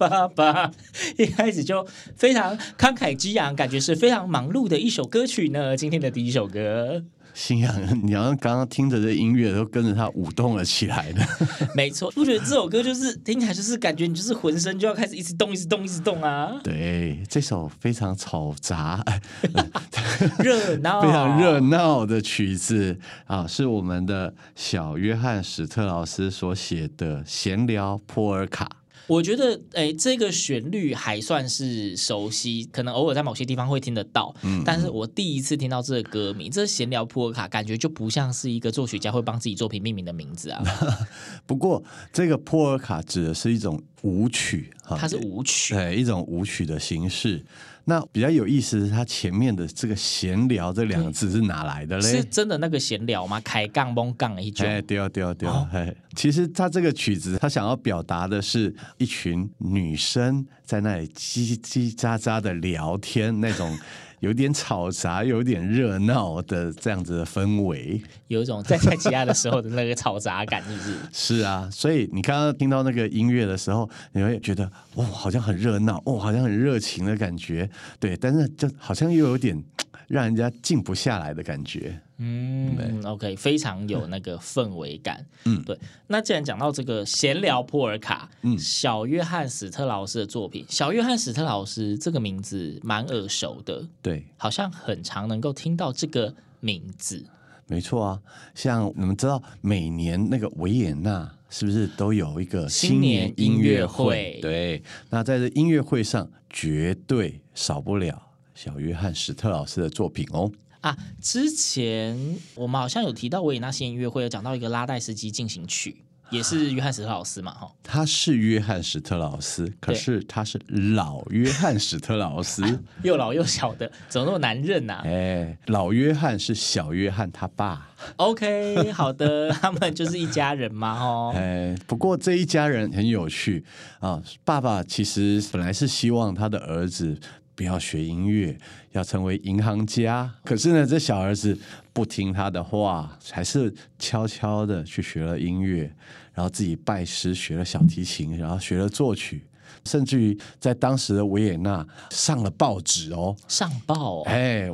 一开始就非常慷慨激昂，感觉是非常忙碌的一首歌曲呢。今天的第一首歌，新阳，你好像刚刚听着这音乐都跟着它舞动了起来呢。没错，我觉得这首歌就是听起来就是感觉你就是浑身就要开始一直动，一直动，一直动啊。对，这首非常嘈杂、热闹、非常热闹的曲子啊，是我们的小约翰史特老师所写的《闲聊波尔卡》。我觉得，哎，这个旋律还算是熟悉，可能偶尔在某些地方会听得到。嗯，但是我第一次听到这个歌名，这闲聊普尔卡，感觉就不像是一个作曲家会帮自己作品命名的名字啊。不过，这个普尔卡指的是一种舞曲，它是舞曲，对，一种舞曲的形式。那比较有意思的是，他前面的这个“闲聊”这两个字是哪来的嘞？是真的那个闲聊吗？开杠蒙杠一句。哎，对啊，对啊，对啊。哎，其实他这个曲子，他想要表达的是一群女生在那里叽叽喳喳的聊天那种。有点吵杂，有点热闹的这样子的氛围，有一种在在家的时候的那个吵杂感，是不是？是啊，所以你刚刚听到那个音乐的时候，你会觉得哇，好像很热闹，哦，好像很热情的感觉，对，但是就好像又有点。让人家静不下来的感觉，嗯，OK，非常有那个氛围感，嗯，对。那既然讲到这个闲聊波尔卡，嗯，小约翰史特劳斯的作品，小约翰史特劳斯这个名字蛮耳熟的，对，好像很常能够听到这个名字，没错啊。像你们知道，每年那个维也纳是不是都有一个新年音乐会？对，那在这音乐会上绝对少不了。小约翰史特劳斯的作品哦啊，之前我们好像有提到维也纳新年音乐会，有讲到一个拉代斯基进行曲，也是约翰史特劳斯嘛，哈，他是约翰史特劳斯，可是他是老约翰史特劳斯，又老又小的，怎么那么难认呐、啊？哎，老约翰是小约翰他爸。OK，好的，他们就是一家人嘛，哦，哎，不过这一家人很有趣啊，爸爸其实本来是希望他的儿子。不要学音乐，要成为银行家。可是呢，这小儿子不听他的话，还是悄悄的去学了音乐，然后自己拜师学了小提琴，然后学了作曲，甚至于在当时的维也纳上了报纸哦，上报。哎，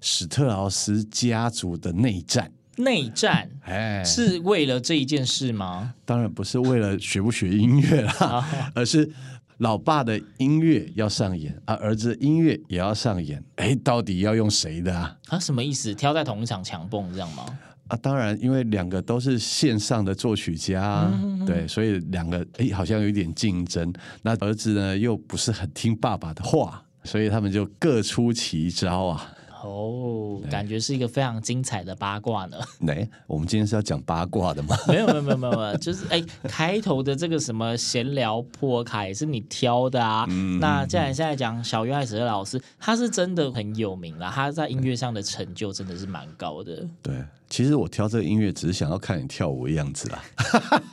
史特劳斯家族的内战，内战，哎，是为了这一件事吗？当然不是为了学不学音乐啦，而是。老爸的音乐要上演啊，儿子的音乐也要上演，哎，到底要用谁的啊？啊，什么意思？挑在同一场强蹦这样吗？啊，当然，因为两个都是线上的作曲家，嗯、对，所以两个哎，好像有一点竞争。那儿子呢，又不是很听爸爸的话，所以他们就各出奇招啊。哦，感觉是一个非常精彩的八卦呢。哎，我们今天是要讲八卦的吗？没有没有没有没有，就是哎，开头的这个什么闲聊波尔卡也是你挑的啊。嗯、那既然现在讲小约翰史特老师，他是真的很有名了，他在音乐上的成就真的是蛮高的。对，其实我挑这个音乐只是想要看你跳舞的样子啦。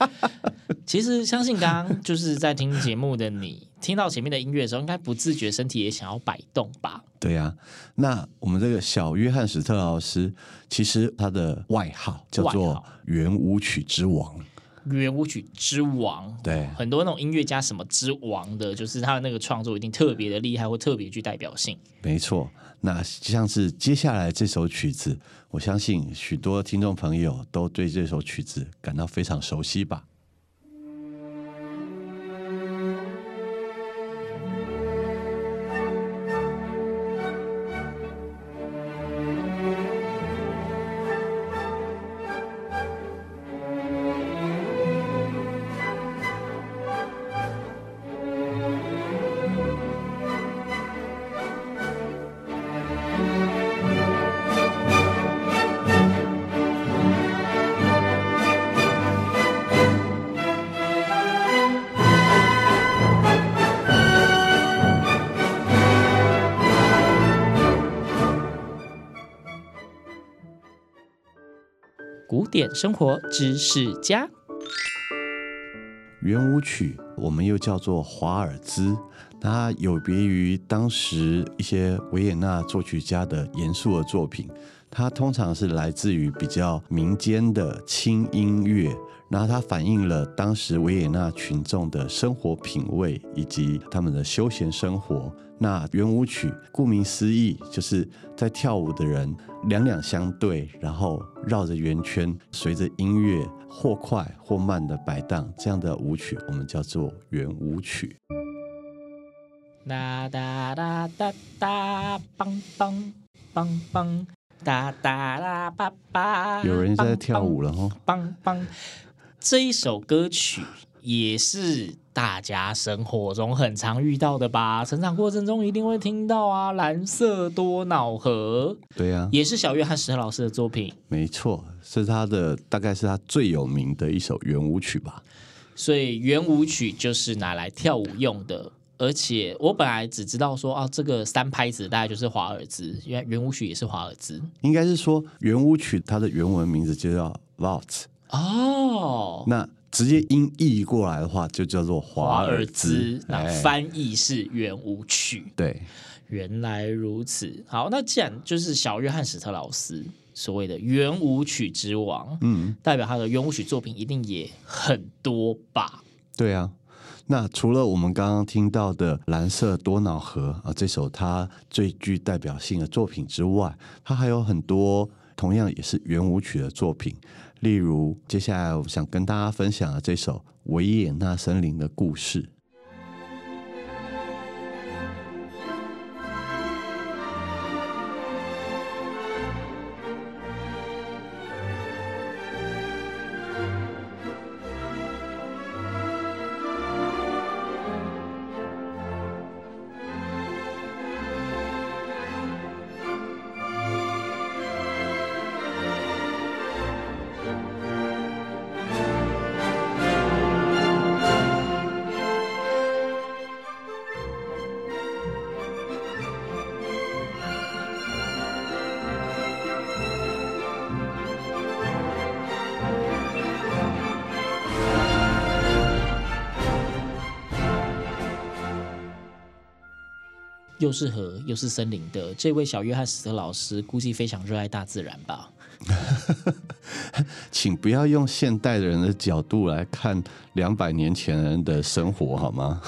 其实相信刚刚就是在听节目的你，听到前面的音乐的时候，应该不自觉身体也想要摆动吧？对呀、啊，那我们这个小约翰史特劳斯，其实他的外号叫做圆舞曲之王。圆舞曲之王，对，很多那种音乐家什么之王的，就是他的那个创作一定特别的厉害，或特别具代表性。没错，那像是接下来这首曲子，我相信许多听众朋友都对这首曲子感到非常熟悉吧。古典生活知识家，圆舞曲我们又叫做华尔兹，它有别于当时一些维也纳作曲家的严肃的作品，它通常是来自于比较民间的轻音乐。然后它反映了当时维也纳群众的生活品味以及他们的休闲生活。那圆舞曲顾名思义，就是在跳舞的人两两相对，然后绕着圆圈，随着音乐或快或慢的摆荡，这样的舞曲我们叫做圆舞曲。哒哒哒哒哒，梆梆梆梆，哒哒啦叭叭，有人在跳舞了哦，梆梆。这一首歌曲也是大家生活中很常遇到的吧？成长过程中一定会听到啊，《蓝色多瑙河》。对呀、啊，也是小约翰史特劳斯的作品。没错，是他的，大概是他最有名的一首圆舞曲吧。所以圆舞曲就是拿来跳舞用的。而且我本来只知道说，啊，这个三拍子大概就是华尔兹，因为圆舞曲也是华尔兹。应该是说圆舞曲它的原文名字就叫 Waltz。哦，那直接音译过来的话，就叫做华尔兹。那翻译是圆舞曲。对，原来如此。好，那既然就是小约翰史特劳斯所谓的圆舞曲之王，嗯，代表他的圆舞曲作品一定也很多吧？对啊。那除了我们刚刚听到的《蓝色多瑙河》啊，这首他最具代表性的作品之外，他还有很多同样也是圆舞曲的作品。例如，接下来我想跟大家分享的这首《维也纳森林的故事》。又是河又是森林的这位小约翰史特老师，估计非常热爱大自然吧？请不要用现代人的角度来看两百年前人的生活好吗？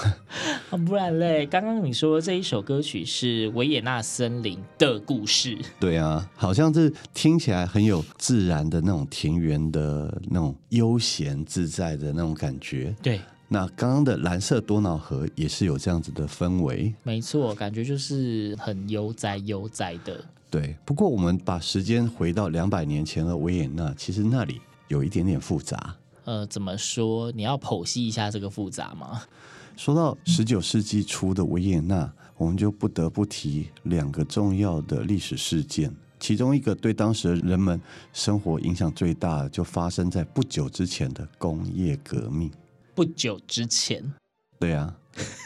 不然嘞，刚刚你说这一首歌曲是维也纳森林的故事，对啊，好像是听起来很有自然的那种田园的那种悠闲自在的那种感觉，对。那刚刚的蓝色多瑙河也是有这样子的氛围，没错，感觉就是很悠哉悠哉的。对，不过我们把时间回到两百年前的维也纳，其实那里有一点点复杂。呃，怎么说？你要剖析一下这个复杂吗？说到十九世纪初的维也纳，我们就不得不提两个重要的历史事件，其中一个对当时人们生活影响最大的，就发生在不久之前的工业革命。不久之前，对啊，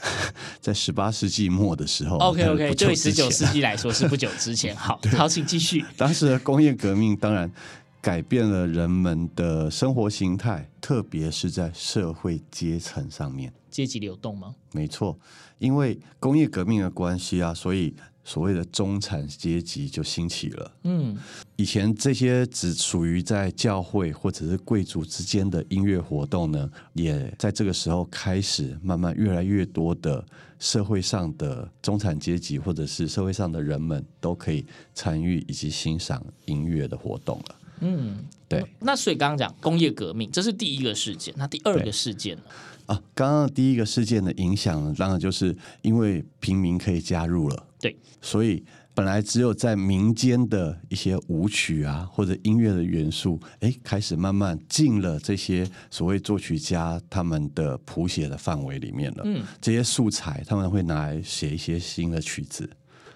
在十八世纪末的时候。OK OK，对十九世纪来说是不久之前。好，好，请继续。当时的工业革命当然改变了人们的生活形态，特别是在社会阶层上面。阶级流动吗？没错，因为工业革命的关系啊，所以所谓的中产阶级就兴起了。嗯，以前这些只属于在教会或者是贵族之间的音乐活动呢，也在这个时候开始慢慢越来越多的社会上的中产阶级或者是社会上的人们都可以参与以及欣赏音乐的活动了。嗯，对。那所以刚刚讲工业革命，这是第一个事件，那第二个事件呢？啊，刚刚第一个事件的影响呢，当然就是因为平民可以加入了。对，所以本来只有在民间的一些舞曲啊，或者音乐的元素，哎，开始慢慢进了这些所谓作曲家他们的谱写的范围里面了。嗯，这些素材他们会拿来写一些新的曲子。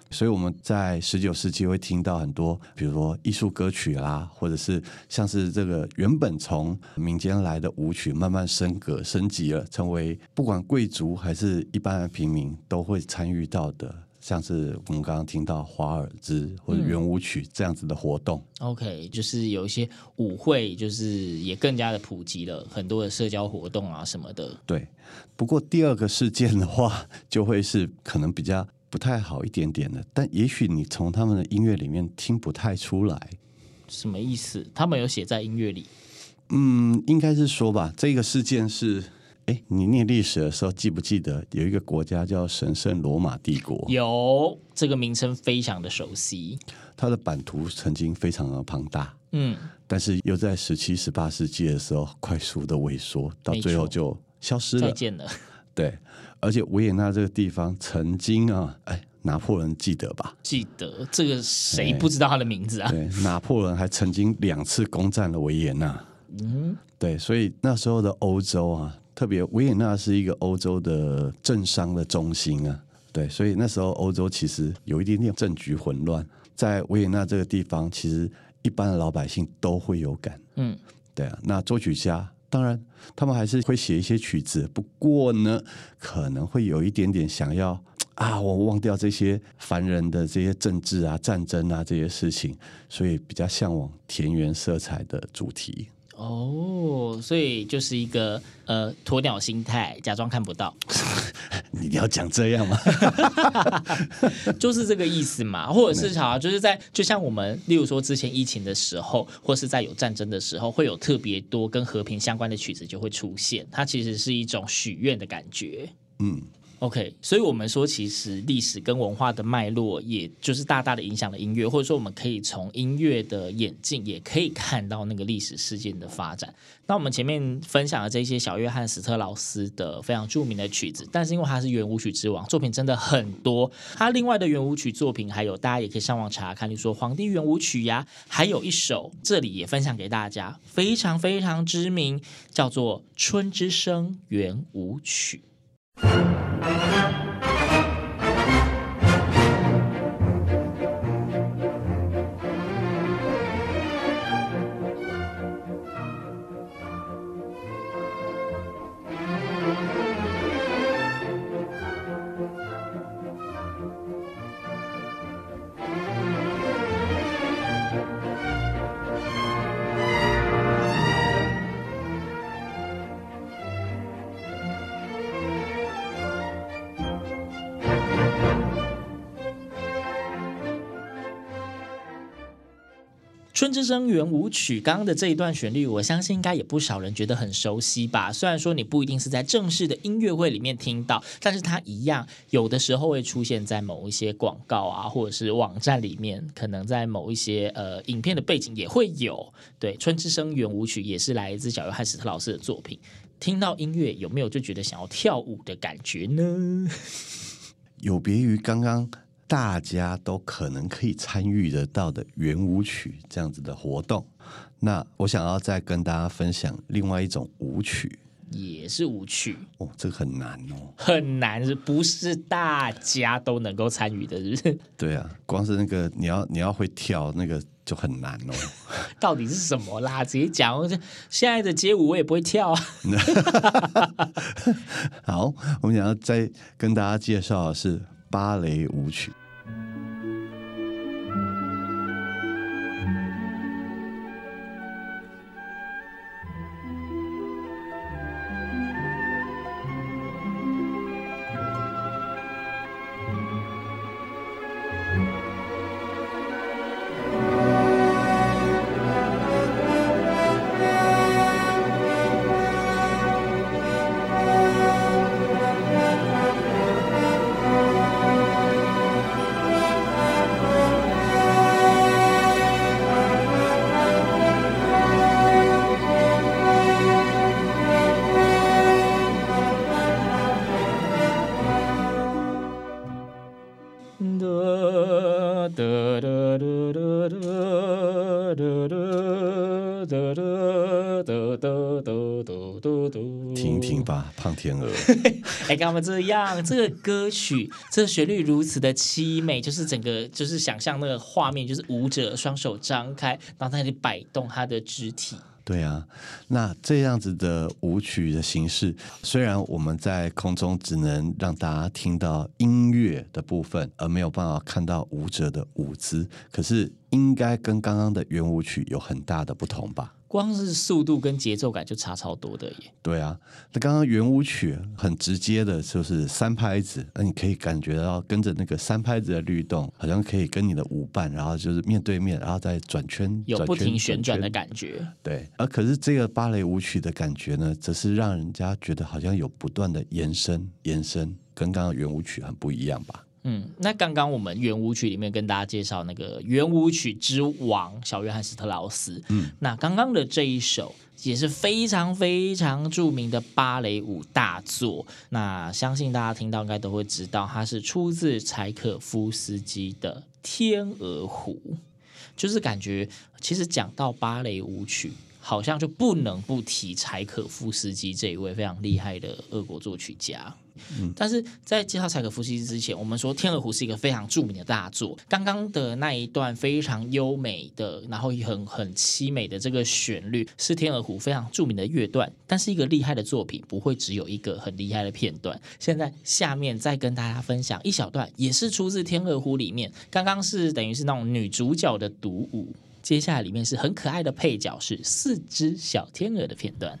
所以我们在十九世纪会听到很多，比如说艺术歌曲啦，或者是像是这个原本从民间来的舞曲，慢慢升格升级了，成为不管贵族还是一般的平民都会参与到的，像是我们刚刚听到华尔兹或者圆舞曲这样子的活动。嗯。OK，就是有一些舞会，就是也更加的普及了，很多的社交活动啊什么的。对，不过第二个事件的话，就会是可能比较。不太好一点点的，但也许你从他们的音乐里面听不太出来，什么意思？他们有写在音乐里？嗯，应该是说吧。这个事件是，哎，你念历史的时候记不记得有一个国家叫神圣罗马帝国？有，这个名称非常的熟悉。它的版图曾经非常的庞大，嗯，但是又在十七、十八世纪的时候快速的萎缩，到最后就消失了。再见了。对。而且维也纳这个地方曾经啊，哎，拿破仑记得吧？记得这个谁不知道他的名字啊？对，拿破仑还曾经两次攻占了维也纳。嗯，对，所以那时候的欧洲啊，特别维也纳是一个欧洲的政商的中心啊。对，所以那时候欧洲其实有一点点政局混乱，在维也纳这个地方，其实一般的老百姓都会有感。嗯，对啊，那作曲家。当然，他们还是会写一些曲子，不过呢，可能会有一点点想要 啊，我忘掉这些凡人的这些政治啊、战争啊这些事情，所以比较向往田园色彩的主题。哦，所以就是一个呃鸵鸟心态，假装看不到。你要讲这样吗？就是这个意思嘛，或者是好，就是在就像我们，例如说之前疫情的时候，或是在有战争的时候，会有特别多跟和平相关的曲子就会出现，它其实是一种许愿的感觉。嗯。OK，所以我们说，其实历史跟文化的脉络，也就是大大的影响了音乐，或者说，我们可以从音乐的演进，也可以看到那个历史事件的发展。那我们前面分享的这些小约翰史特劳斯的非常著名的曲子，但是因为他是圆舞曲之王，作品真的很多。他另外的圆舞曲作品还有，大家也可以上网查看，例如说《皇帝圆舞曲》呀，还有一首这里也分享给大家，非常非常知名，叫做《春之声圆舞曲》。《Thank you. 春之声圆舞曲》刚刚的这一段旋律，我相信应该也不少人觉得很熟悉吧。虽然说你不一定是在正式的音乐会里面听到，但是它一样有的时候会出现在某一些广告啊，或者是网站里面，可能在某一些呃影片的背景也会有。对，《春之声圆舞曲》也是来自小约翰史特老师的作品。听到音乐有没有就觉得想要跳舞的感觉呢？有别于刚刚。大家都可能可以参与得到的圆舞曲这样子的活动，那我想要再跟大家分享另外一种舞曲，也是舞曲哦，这个很难哦，很难，是不是大家都能够参与的，是不是？对啊，光是那个你要你要会跳那个就很难哦。到底是什么啦？直接讲，现在的街舞我也不会跳啊。好，我们想要再跟大家介绍的是。芭蕾舞曲。干嘛这样？这个歌曲，这个旋律如此的凄美，就是整个就是想象那个画面，就是舞者双手张开，然后在那里摆动他的肢体。对啊，那这样子的舞曲的形式，虽然我们在空中只能让大家听到音乐的部分，而没有办法看到舞者的舞姿，可是应该跟刚刚的圆舞曲有很大的不同吧？光是速度跟节奏感就差超多的耶。对啊，那刚刚圆舞曲很直接的，就是三拍子，那你可以感觉到跟着那个三拍子的律动，好像可以跟你的舞伴，然后就是面对面，然后再转圈，有不停旋转的感觉。对，而可是这个芭蕾舞曲的感觉呢，则是让人家觉得好像有不断的延伸，延伸，跟刚刚圆舞曲很不一样吧。嗯，那刚刚我们圆舞曲里面跟大家介绍那个圆舞曲之王小约翰斯特劳斯，嗯，那刚刚的这一首也是非常非常著名的芭蕾舞大作，那相信大家听到应该都会知道，它是出自柴可夫斯基的《天鹅湖》，就是感觉其实讲到芭蕾舞曲。好像就不能不提柴可夫斯基这一位非常厉害的俄国作曲家。嗯，但是在介绍柴可夫斯基之前，我们说《天鹅湖》是一个非常著名的大作。刚刚的那一段非常优美的，然后很很凄美的这个旋律，是《天鹅湖》非常著名的乐段。但是一个厉害的作品不会只有一个很厉害的片段。现在下面再跟大家分享一小段，也是出自《天鹅湖》里面。刚刚是等于是那种女主角的独舞。接下来里面是很可爱的配角，是四只小天鹅的片段。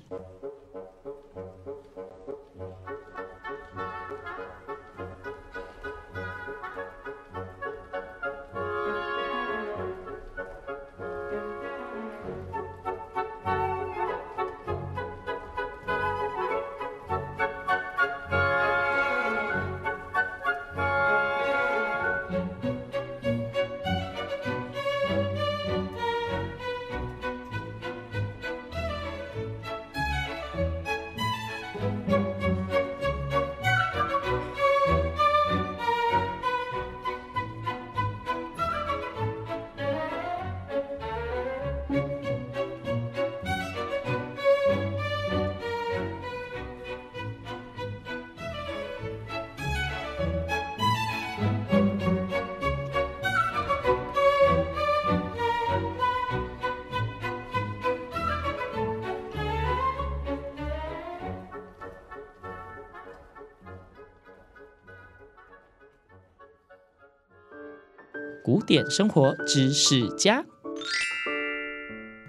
古典生活知识家，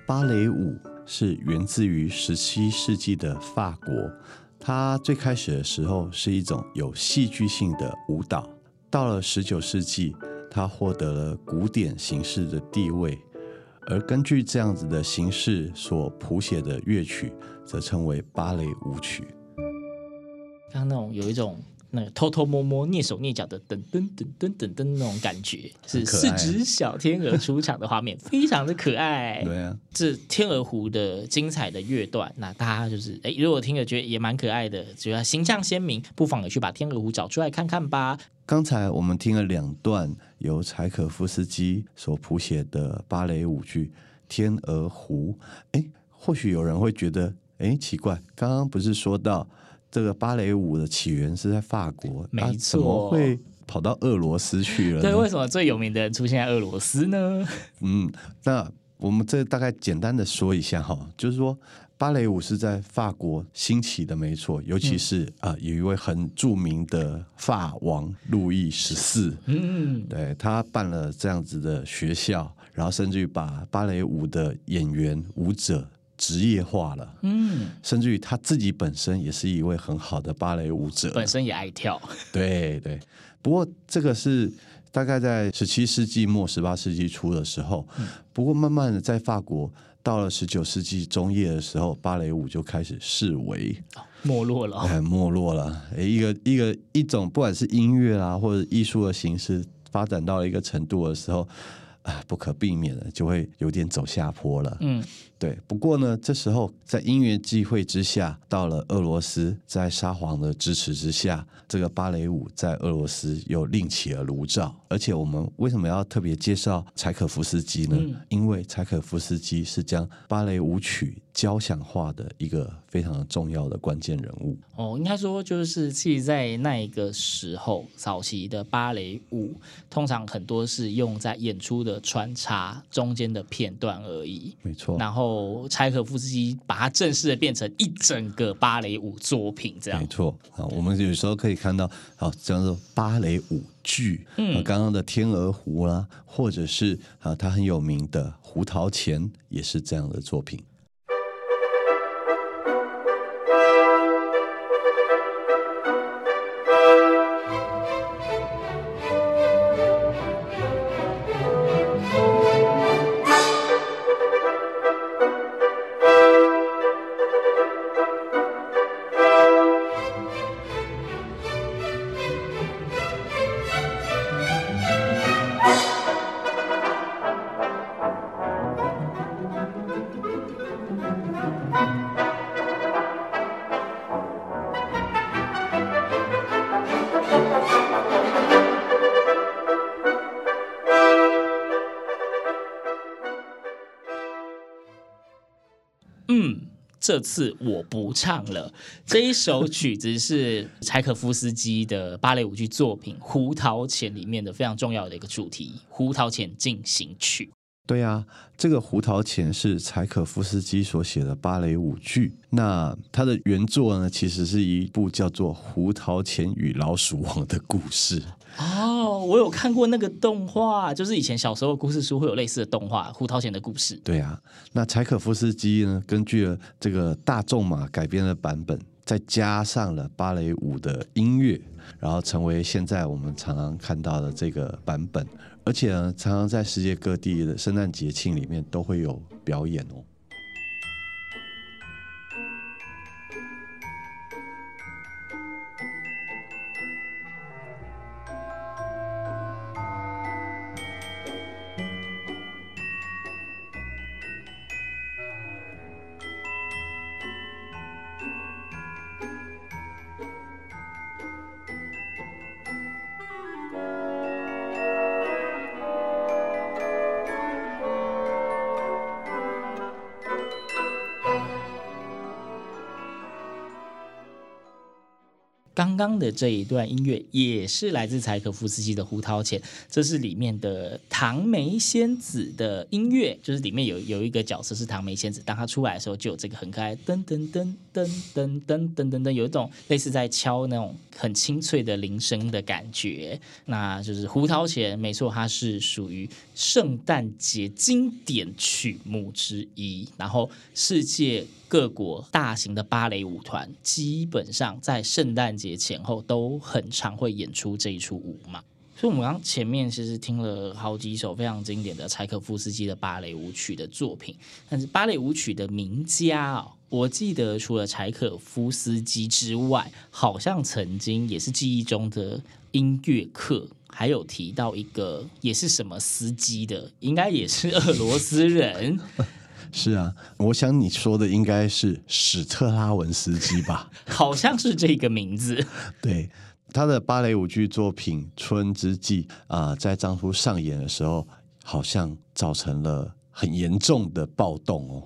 芭蕾舞是源自于十七世纪的法国。它最开始的时候是一种有戏剧性的舞蹈，到了十九世纪，它获得了古典形式的地位。而根据这样子的形式所谱写的乐曲，则称为芭蕾舞曲。刚刚那种有一种。那个偷偷摸摸、蹑手蹑脚的噔噔噔噔噔噔那种感觉，是四只小天鹅出场的画面，非常的可爱。对啊，是天鹅湖的精彩的乐段。那大家就是哎，如果听了觉得也蛮可爱的，觉得形象鲜明，不妨也去把天鹅湖找出来看看吧。刚才我们听了两段由柴可夫斯基所谱写的芭蕾舞剧《天鹅湖》。哎，或许有人会觉得，哎，奇怪，刚刚不是说到？这个芭蕾舞的起源是在法国，没错，怎么会跑到俄罗斯去了？对，为什么最有名的人出现在俄罗斯呢？嗯，那我们这大概简单的说一下哈，就是说芭蕾舞是在法国兴起的，没错，尤其是啊、嗯呃，有一位很著名的法王路易十四，嗯，对，他办了这样子的学校，然后甚至于把芭蕾舞的演员舞者。职业化了，嗯，甚至于他自己本身也是一位很好的芭蕾舞者，本身也爱跳，对对。不过这个是大概在十七世纪末、十八世纪初的时候，嗯，不过慢慢的在法国到了十九世纪中叶的时候，芭蕾舞就开始式微，没落了，哎，没落了。哎，一个一个一种不管是音乐啊或者艺术的形式发展到了一个程度的时候。啊，不可避免的就会有点走下坡了。嗯，对。不过呢，这时候在因缘际会之下，到了俄罗斯，在沙皇的支持之下，这个芭蕾舞在俄罗斯又另起了炉灶。而且我们为什么要特别介绍柴可夫斯基呢？嗯、因为柴可夫斯基是将芭蕾舞曲交响化的一个非常重要的关键人物。哦，应该说就是其实在那一个时候，早期的芭蕾舞通常很多是用在演出的穿插中间的片段而已。没错。然后柴可夫斯基把它正式的变成一整个芭蕾舞作品，这样。没错。啊，我们有时候可以看到，好，叫做芭蕾舞剧。嗯。刚刚的《天鹅湖》啦，或者是啊，他很有名的《胡桃钳》，也是这样的作品。嗯这次我不唱了。这一首曲子是柴可夫斯基的芭蕾舞剧作品《胡桃钳》里面的非常重要的一个主题，《胡桃钳进行曲》。对啊，这个《胡桃钳》是柴可夫斯基所写的芭蕾舞剧。那它的原作呢，其实是一部叫做《胡桃钳与老鼠王》的故事。哦，我有看过那个动画，就是以前小时候故事书会有类似的动画《胡桃钳》的故事。对啊，那柴可夫斯基呢，根据了这个大仲马改编的版本，再加上了芭蕾舞的音乐，然后成为现在我们常常看到的这个版本。而且呢，常常在世界各地的圣诞节庆里面都会有表演哦。的这一段音乐也是来自柴可夫斯基的《胡桃钳》，这是里面的唐梅仙子的音乐，就是里面有有一个角色是唐梅仙子，当她出来的时候就有这个很可爱噔噔噔。噔噔噔噔噔噔，有一种类似在敲那种很清脆的铃声的感觉。那就是《胡桃钳》，没错，它是属于圣诞节经典曲目之一，然后世界。各国大型的芭蕾舞团基本上在圣诞节前后都很常会演出这一出舞嘛，所以我们刚前面其实听了好几首非常经典的柴可夫斯基的芭蕾舞曲的作品，但是芭蕾舞曲的名家哦，我记得除了柴可夫斯基之外，好像曾经也是记忆中的音乐课还有提到一个也是什么斯基的，应该也是俄罗斯人。是啊，我想你说的应该是史特拉文斯基吧？好像是这个名字。对，他的芭蕾舞剧作品《春之祭》啊、呃，在当初上演的时候，好像造成了很严重的暴动哦。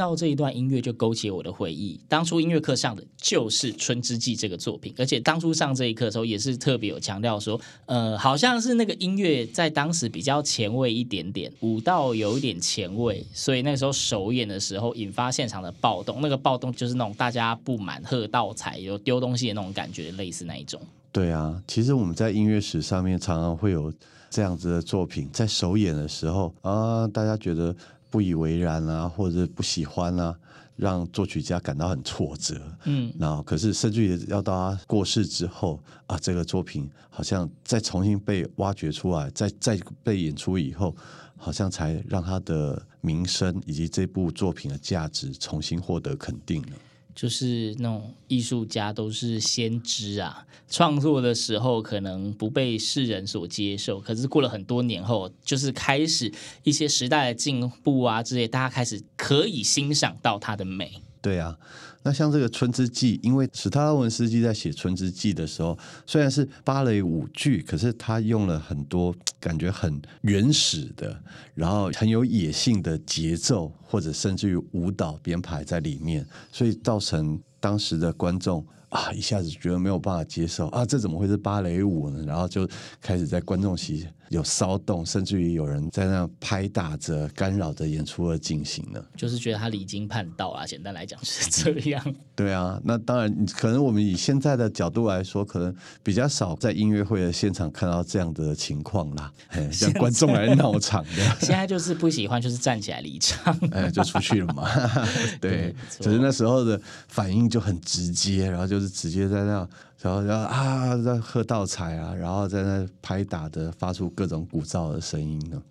到这一段音乐就勾起我的回忆。当初音乐课上的就是《春之祭》这个作品，而且当初上这一课的时候也是特别有强调说，呃，好像是那个音乐在当时比较前卫一点点，舞蹈有一点前卫，所以那时候首演的时候引发现场的暴动。那个暴动就是那种大家不满喝倒彩、有丢东西的那种感觉，类似那一种。对啊，其实我们在音乐史上面常常会有这样子的作品，在首演的时候啊，大家觉得不以为然啊，或者不喜欢啊，让作曲家感到很挫折。嗯，然后可是甚至于要到他过世之后啊，这个作品好像再重新被挖掘出来，再再被演出以后，好像才让他的名声以及这部作品的价值重新获得肯定了。就是那种艺术家都是先知啊，创作的时候可能不被世人所接受，可是过了很多年后，就是开始一些时代的进步啊之类，大家开始可以欣赏到它的美。对啊。那像这个《春之祭》，因为史特拉文斯基在写《春之祭》的时候，虽然是芭蕾舞剧，可是他用了很多感觉很原始的，然后很有野性的节奏，或者甚至于舞蹈编排在里面，所以造成当时的观众。啊！一下子觉得没有办法接受啊，这怎么会是芭蕾舞呢？然后就开始在观众席有骚动，甚至于有人在那拍打着、干扰着演出而进行呢。就是觉得他离经叛道啊！简单来讲是这样。对啊，那当然，可能我们以现在的角度来说，可能比较少在音乐会的现场看到这样的情况啦。哎，像观众来闹场的，现在就是不喜欢，就是站起来离场，哎，就出去了嘛。对，只是那时候的反应就很直接，然后。就是直接在那，然后然后啊，在喝倒彩啊，然后在那拍打的，发出各种鼓噪的声音呢。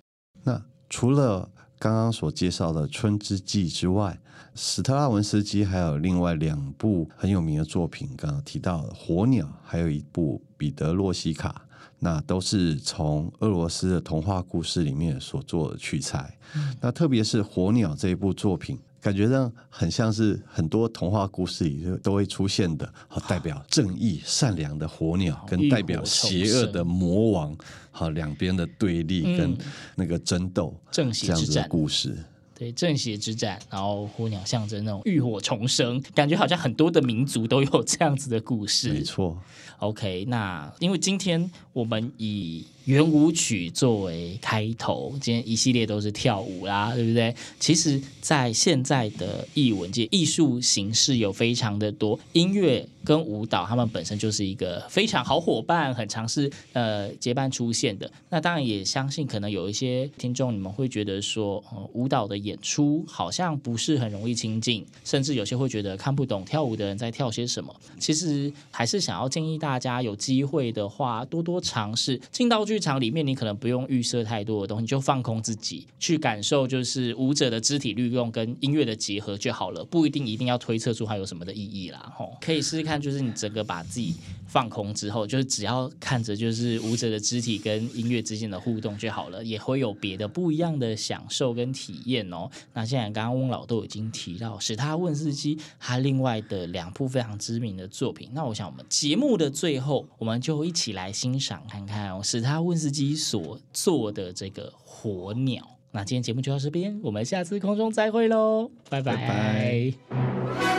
那除了刚刚所介绍的《春之祭》之外，史特拉文斯基还有另外两部很有名的作品，刚刚提到的《火鸟》，还有一部《彼得洛西卡》，那都是从俄罗斯的童话故事里面所做的取材。嗯、那特别是《火鸟》这一部作品。感觉上很像是很多童话故事里都会出现的，好代表正义善良的火鸟，跟代表邪恶的魔王，好两边的对立跟那个争斗，正邪之战的故事。对，正邪之战，然后火鸟象征那种浴火重生，感觉好像很多的民族都有这样子的故事。没错。OK，那因为今天我们以圆舞曲作为开头，今天一系列都是跳舞啦，对不对？其实，在现在的艺文界，艺术形式有非常的多，音乐跟舞蹈，他们本身就是一个非常好伙伴，很常是呃结伴出现的。那当然也相信，可能有一些听众，你们会觉得说，呃，舞蹈的演出好像不是很容易亲近，甚至有些会觉得看不懂跳舞的人在跳些什么。其实还是想要建议大家。有机会的话，多多尝试进到剧场里面。你可能不用预设太多的东西，就放空自己去感受，就是舞者的肢体律动跟音乐的结合就好了。不一定一定要推测出它有什么的意义啦。吼，可以试试看，就是你整个把自己放空之后，就是只要看着就是舞者的肢体跟音乐之间的互动就好了，也会有别的不一样的享受跟体验哦。那现在刚刚翁老都已经提到史特拉汶斯基他另外的两部非常知名的作品，那我想我们节目的最后，我们就一起来欣赏看看哦，史他问斯基所做的这个火鸟。那今天节目就到这边，我们下次空中再会喽，拜。拜拜。